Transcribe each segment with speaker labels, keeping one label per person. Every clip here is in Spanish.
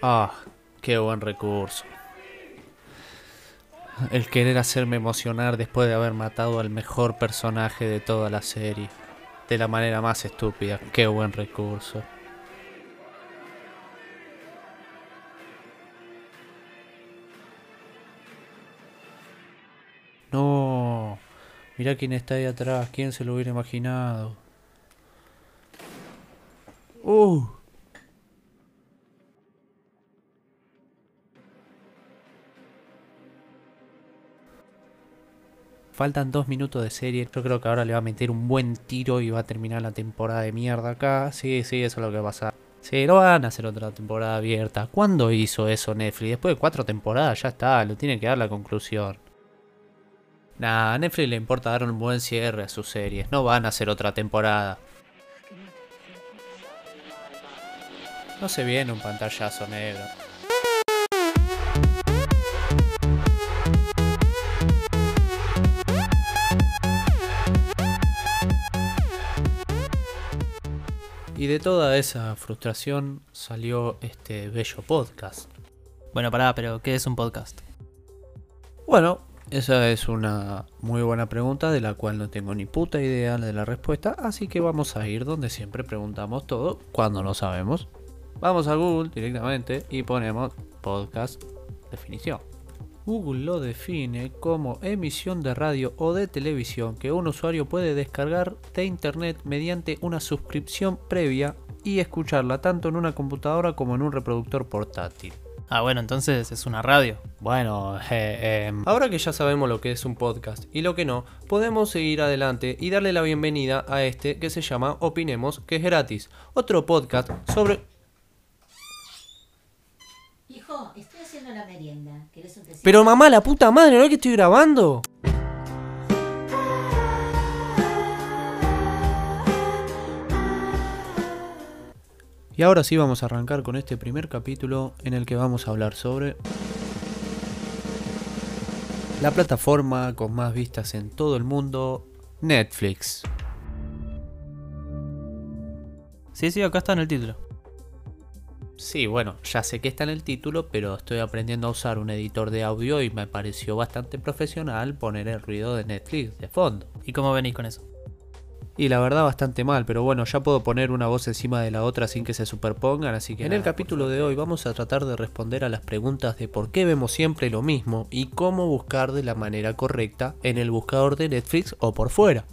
Speaker 1: Ah, qué buen recurso. El querer hacerme emocionar después de haber matado al mejor personaje de toda la serie. De la manera más estúpida. Qué buen recurso. No. Mirá quién está ahí atrás. ¿Quién se lo hubiera imaginado? Uh. Faltan dos minutos de serie. Yo creo que ahora le va a meter un buen tiro y va a terminar la temporada de mierda acá. Sí, sí, eso es lo que va a pasar. Sí, no van a hacer otra temporada abierta. ¿Cuándo hizo eso Netflix? Después de cuatro temporadas ya está, lo tiene que dar la conclusión. Nah, a Netflix le importa dar un buen cierre a sus series. No van a hacer otra temporada. No se viene un pantallazo negro. Y de toda esa frustración salió este bello podcast.
Speaker 2: Bueno, pará, pero ¿qué es un podcast?
Speaker 1: Bueno, esa es una muy buena pregunta de la cual no tengo ni puta idea de la respuesta, así que vamos a ir donde siempre preguntamos todo cuando no sabemos. Vamos a Google directamente y ponemos podcast definición. Google lo define como emisión de radio o de televisión que un usuario puede descargar de internet mediante una suscripción previa y escucharla tanto en una computadora como en un reproductor portátil.
Speaker 2: Ah, bueno, entonces es una radio.
Speaker 1: Bueno, eh, em,
Speaker 3: Ahora que ya sabemos lo que es un podcast y lo que no, podemos seguir adelante y darle la bienvenida a este que se llama Opinemos, que es gratis. Otro podcast sobre...
Speaker 4: Hijo,
Speaker 3: Pero mamá, la puta madre, ¿no es que estoy grabando?
Speaker 1: Y ahora sí vamos a arrancar con este primer capítulo en el que vamos a hablar sobre la plataforma con más vistas en todo el mundo, Netflix.
Speaker 2: Sí, sí, acá está en el título.
Speaker 1: Sí, bueno, ya sé que está en el título, pero estoy aprendiendo a usar un editor de audio y me pareció bastante profesional poner el ruido de Netflix de fondo.
Speaker 2: ¿Y cómo venís con eso?
Speaker 1: Y la verdad bastante mal, pero bueno, ya puedo poner una voz encima de la otra sin que se superpongan, así que en el capítulo de hoy vamos a tratar de responder a las preguntas de por qué vemos siempre lo mismo y cómo buscar de la manera correcta en el buscador de Netflix o por fuera.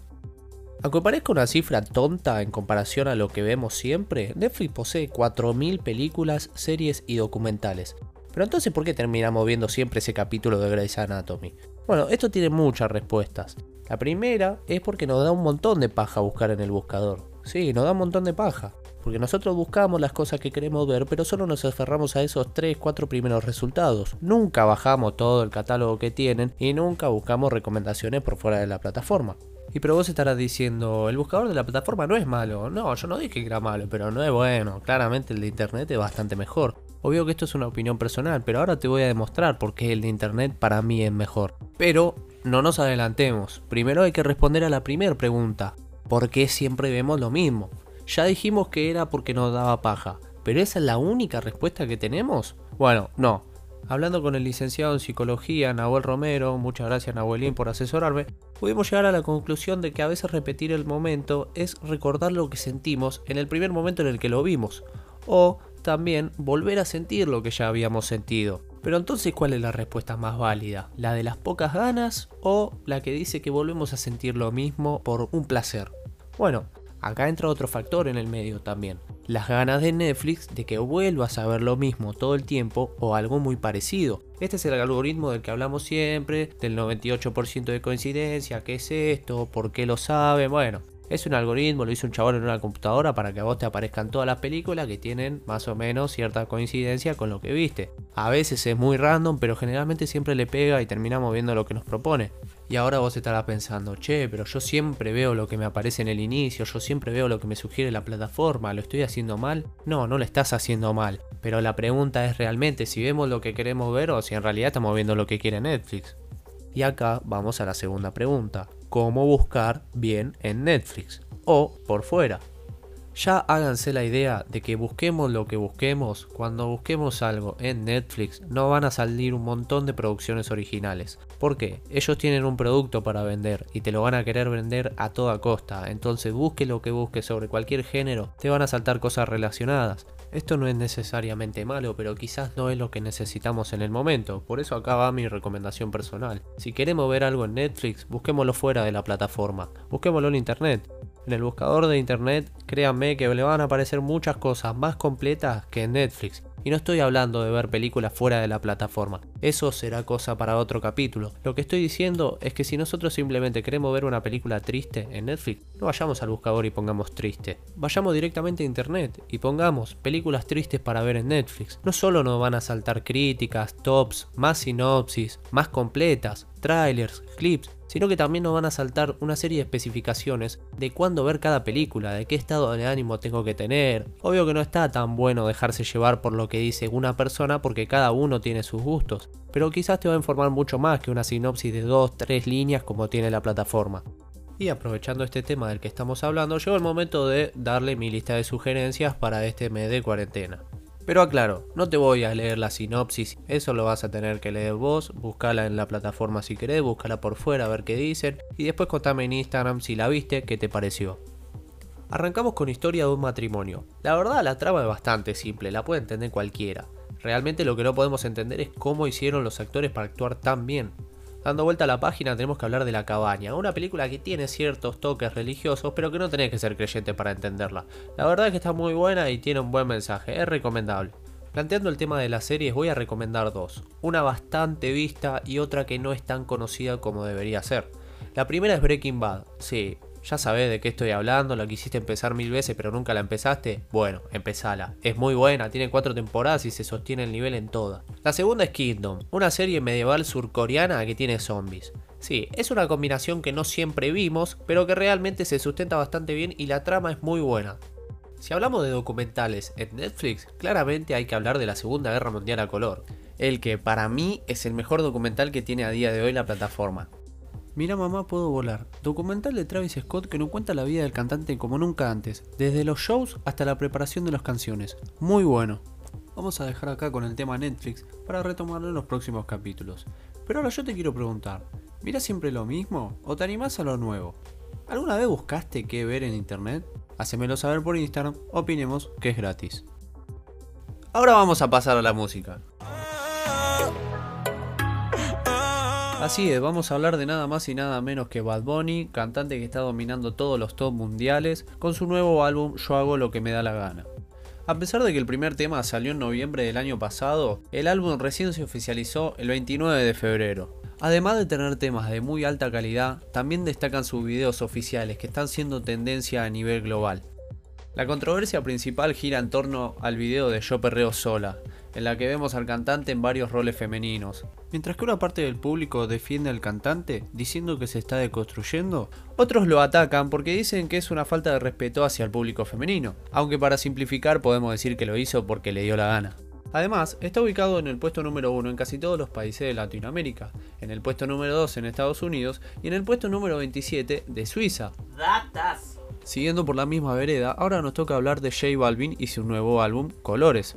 Speaker 1: Aunque parezca una cifra tonta en comparación a lo que vemos siempre, Netflix posee 4.000 películas, series y documentales. Pero entonces, ¿por qué terminamos viendo siempre ese capítulo de Grey's Anatomy? Bueno, esto tiene muchas respuestas. La primera es porque nos da un montón de paja buscar en el buscador. Sí, nos da un montón de paja. Porque nosotros buscamos las cosas que queremos ver, pero solo nos aferramos a esos 3, 4 primeros resultados. Nunca bajamos todo el catálogo que tienen y nunca buscamos recomendaciones por fuera de la plataforma. Y pero vos estarás diciendo, el buscador de la plataforma no es malo. No, yo no dije que era malo, pero no es bueno. Claramente el de internet es bastante mejor. Obvio que esto es una opinión personal, pero ahora te voy a demostrar por qué el de internet para mí es mejor. Pero no nos adelantemos. Primero hay que responder a la primera pregunta. ¿Por qué siempre vemos lo mismo? Ya dijimos que era porque nos daba paja. ¿Pero esa es la única respuesta que tenemos? Bueno, no. Hablando con el licenciado en psicología Nahuel Romero, muchas gracias Nahuelín por asesorarme, pudimos llegar a la conclusión de que a veces repetir el momento es recordar lo que sentimos en el primer momento en el que lo vimos, o también volver a sentir lo que ya habíamos sentido. Pero entonces, ¿cuál es la respuesta más válida? ¿La de las pocas ganas o la que dice que volvemos a sentir lo mismo por un placer? Bueno, acá entra otro factor en el medio también. Las ganas de Netflix de que vuelvas a ver lo mismo todo el tiempo o algo muy parecido. Este es el algoritmo del que hablamos siempre, del 98% de coincidencia, qué es esto, por qué lo sabe, bueno. Es un algoritmo, lo hizo un chabón en una computadora para que a vos te aparezcan todas las películas que tienen más o menos cierta coincidencia con lo que viste. A veces es muy random, pero generalmente siempre le pega y terminamos viendo lo que nos propone. Y ahora vos estarás pensando, che, pero yo siempre veo lo que me aparece en el inicio, yo siempre veo lo que me sugiere la plataforma, ¿lo estoy haciendo mal? No, no lo estás haciendo mal. Pero la pregunta es realmente si vemos lo que queremos ver o si en realidad estamos viendo lo que quiere Netflix. Y acá vamos a la segunda pregunta. ¿Cómo buscar bien en Netflix? O por fuera. Ya háganse la idea de que busquemos lo que busquemos, cuando busquemos algo en Netflix no van a salir un montón de producciones originales. ¿Por qué? Ellos tienen un producto para vender y te lo van a querer vender a toda costa. Entonces busque lo que busque sobre cualquier género, te van a saltar cosas relacionadas. Esto no es necesariamente malo, pero quizás no es lo que necesitamos en el momento. Por eso acá va mi recomendación personal. Si queremos ver algo en Netflix, busquémoslo fuera de la plataforma. Busquémoslo en internet. En el buscador de internet, créanme que le van a aparecer muchas cosas más completas que en Netflix. Y no estoy hablando de ver películas fuera de la plataforma. Eso será cosa para otro capítulo. Lo que estoy diciendo es que si nosotros simplemente queremos ver una película triste en Netflix, no vayamos al buscador y pongamos triste. Vayamos directamente a internet y pongamos películas tristes para ver en Netflix. No solo nos van a saltar críticas, tops, más sinopsis, más completas, trailers, clips, sino que también nos van a saltar una serie de especificaciones de cuándo ver cada película, de qué estado de ánimo tengo que tener. Obvio que no está tan bueno dejarse llevar por lo que dice una persona porque cada uno tiene sus gustos, pero quizás te va a informar mucho más que una sinopsis de 2-3 líneas como tiene la plataforma. Y aprovechando este tema del que estamos hablando, llegó el momento de darle mi lista de sugerencias para este mes de cuarentena. Pero aclaro, no te voy a leer la sinopsis, eso lo vas a tener que leer vos, buscala en la plataforma si querés, búscala por fuera a ver qué dicen y después contame en Instagram si la viste, qué te pareció. Arrancamos con historia de un matrimonio. La verdad la trama es bastante simple, la puede entender cualquiera. Realmente lo que no podemos entender es cómo hicieron los actores para actuar tan bien. Dando vuelta a la página tenemos que hablar de La Cabaña, una película que tiene ciertos toques religiosos, pero que no tenés que ser creyente para entenderla. La verdad es que está muy buena y tiene un buen mensaje, es recomendable. Planteando el tema de las series voy a recomendar dos, una bastante vista y otra que no es tan conocida como debería ser. La primera es Breaking Bad, sí, ya sabés de qué estoy hablando, la quisiste empezar mil veces pero nunca la empezaste. Bueno, empezala. Es muy buena, tiene cuatro temporadas y se sostiene el nivel en todas. La segunda es Kingdom, una serie medieval surcoreana que tiene zombies. Sí, es una combinación que no siempre vimos, pero que realmente se sustenta bastante bien y la trama es muy buena. Si hablamos de documentales en Netflix, claramente hay que hablar de la Segunda Guerra Mundial a color, el que para mí es el mejor documental que tiene a día de hoy la plataforma. Mira mamá puedo volar, documental de Travis Scott que nos cuenta la vida del cantante como nunca antes, desde los shows hasta la preparación de las canciones. Muy bueno. Vamos a dejar acá con el tema Netflix para retomarlo en los próximos capítulos. Pero ahora yo te quiero preguntar, ¿miras siempre lo mismo o te animás a lo nuevo? ¿Alguna vez buscaste qué ver en internet? Hacémelo saber por Instagram, opinemos que es gratis. Ahora vamos a pasar a la música. Así es, vamos a hablar de nada más y nada menos que Bad Bunny, cantante que está dominando todos los top mundiales, con su nuevo álbum Yo hago lo que me da la gana. A pesar de que el primer tema salió en noviembre del año pasado, el álbum recién se oficializó el 29 de febrero. Además de tener temas de muy alta calidad, también destacan sus videos oficiales que están siendo tendencia a nivel global. La controversia principal gira en torno al video de Yo Perreo Sola, en la que vemos al cantante en varios roles femeninos. Mientras que una parte del público defiende al cantante diciendo que se está deconstruyendo, otros lo atacan porque dicen que es una falta de respeto hacia el público femenino, aunque para simplificar podemos decir que lo hizo porque le dio la gana. Además, está ubicado en el puesto número 1 en casi todos los países de Latinoamérica, en el puesto número 2 en Estados Unidos y en el puesto número 27 de Suiza. Siguiendo por la misma vereda, ahora nos toca hablar de J Balvin y su nuevo álbum Colores,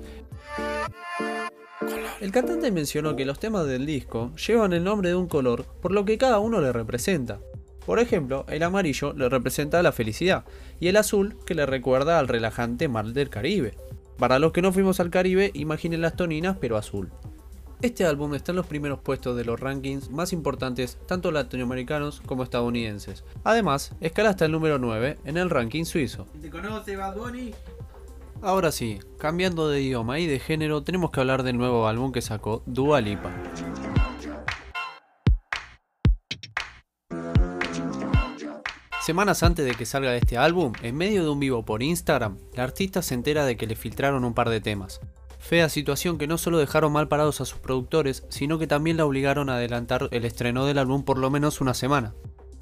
Speaker 1: el cantante mencionó que los temas del disco llevan el nombre de un color, por lo que cada uno le representa. Por ejemplo, el amarillo le representa la felicidad y el azul que le recuerda al relajante mar del Caribe. Para los que no fuimos al Caribe, imaginen las toninas pero azul. Este álbum está en los primeros puestos de los rankings más importantes tanto latinoamericanos como estadounidenses. Además, escala hasta el número 9 en el ranking suizo. ¿Te conoce Bad Bunny? Ahora sí, cambiando de idioma y de género, tenemos que hablar del nuevo álbum que sacó Dua Lipa. Semanas antes de que salga este álbum, en medio de un vivo por Instagram, la artista se entera de que le filtraron un par de temas. Fea situación que no solo dejaron mal parados a sus productores, sino que también la obligaron a adelantar el estreno del álbum por lo menos una semana.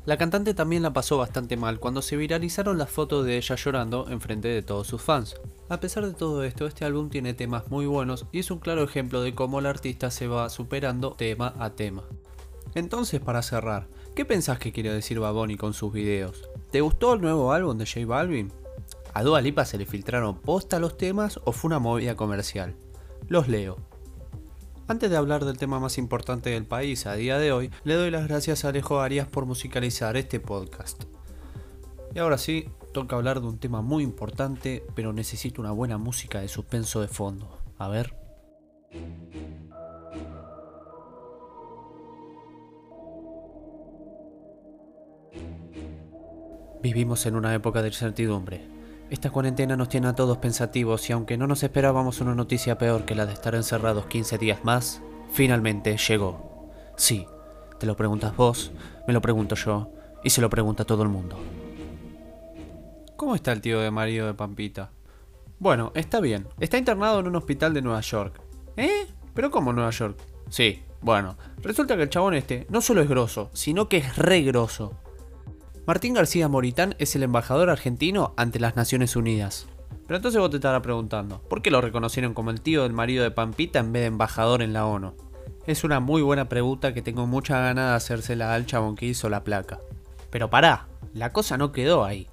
Speaker 1: La cantante también la pasó bastante mal cuando se viralizaron las fotos de ella llorando en frente de todos sus fans. A pesar de todo esto, este álbum tiene temas muy buenos y es un claro ejemplo de cómo la artista se va superando tema a tema. Entonces, para cerrar, ¿qué pensás que quiere decir Baboni con sus videos? ¿Te gustó el nuevo álbum de J Balvin? ¿A Dua Lipa se le filtraron posta los temas o fue una movida comercial? Los leo. Antes de hablar del tema más importante del país a día de hoy, le doy las gracias a Alejo Arias por musicalizar este podcast. Y ahora sí, toca hablar de un tema muy importante, pero necesito una buena música de suspenso de fondo. A ver. Vivimos en una época de incertidumbre. Esta cuarentena nos tiene a todos pensativos y aunque no nos esperábamos una noticia peor que la de estar encerrados 15 días más, finalmente llegó. Sí, te lo preguntas vos, me lo pregunto yo y se lo pregunta todo el mundo. ¿Cómo está el tío de marido de Pampita? Bueno, está bien. Está internado en un hospital de Nueva York. ¿Eh? ¿Pero cómo Nueva York? Sí, bueno. Resulta que el chabón este no solo es grosso, sino que es re grosso. Martín García Moritán es el embajador argentino ante las Naciones Unidas. Pero entonces vos te estarás preguntando, ¿por qué lo reconocieron como el tío del marido de Pampita en vez de embajador en la ONU? Es una muy buena pregunta que tengo mucha ganas de hacérsela al chabón que hizo la placa. Pero pará, la cosa no quedó ahí.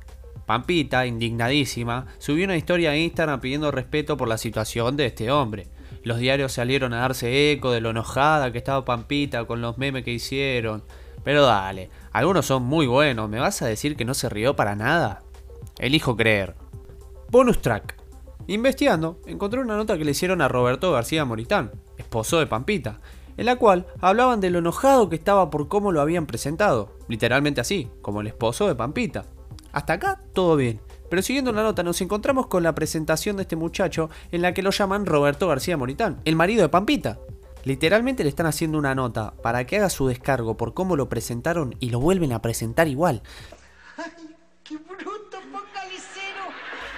Speaker 1: Pampita, indignadísima, subió una historia a Instagram pidiendo respeto por la situación de este hombre. Los diarios salieron a darse eco de lo enojada que estaba Pampita con los memes que hicieron. Pero dale, algunos son muy buenos, ¿me vas a decir que no se rió para nada? Elijo creer. Bonus track. Investigando, encontré una nota que le hicieron a Roberto García Moritán, esposo de Pampita, en la cual hablaban de lo enojado que estaba por cómo lo habían presentado, literalmente así, como el esposo de Pampita. Hasta acá todo bien. Pero siguiendo la nota nos encontramos con la presentación de este muchacho en la que lo llaman Roberto García Moritán, el marido de Pampita. Literalmente le están haciendo una nota para que haga su descargo por cómo lo presentaron y lo vuelven a presentar igual. ¡Ay, qué bruto,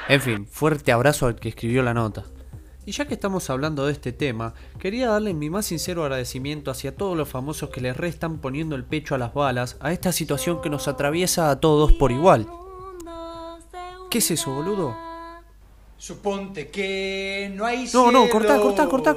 Speaker 1: En fin, fuerte abrazo al que escribió la nota. Y ya que estamos hablando de este tema, quería darle mi más sincero agradecimiento hacia todos los famosos que le restan poniendo el pecho a las balas a esta situación que nos atraviesa a todos por igual. ¿Qué es eso, boludo?
Speaker 5: Suponte que no hay
Speaker 1: No, no, cortá, cortá, cortá,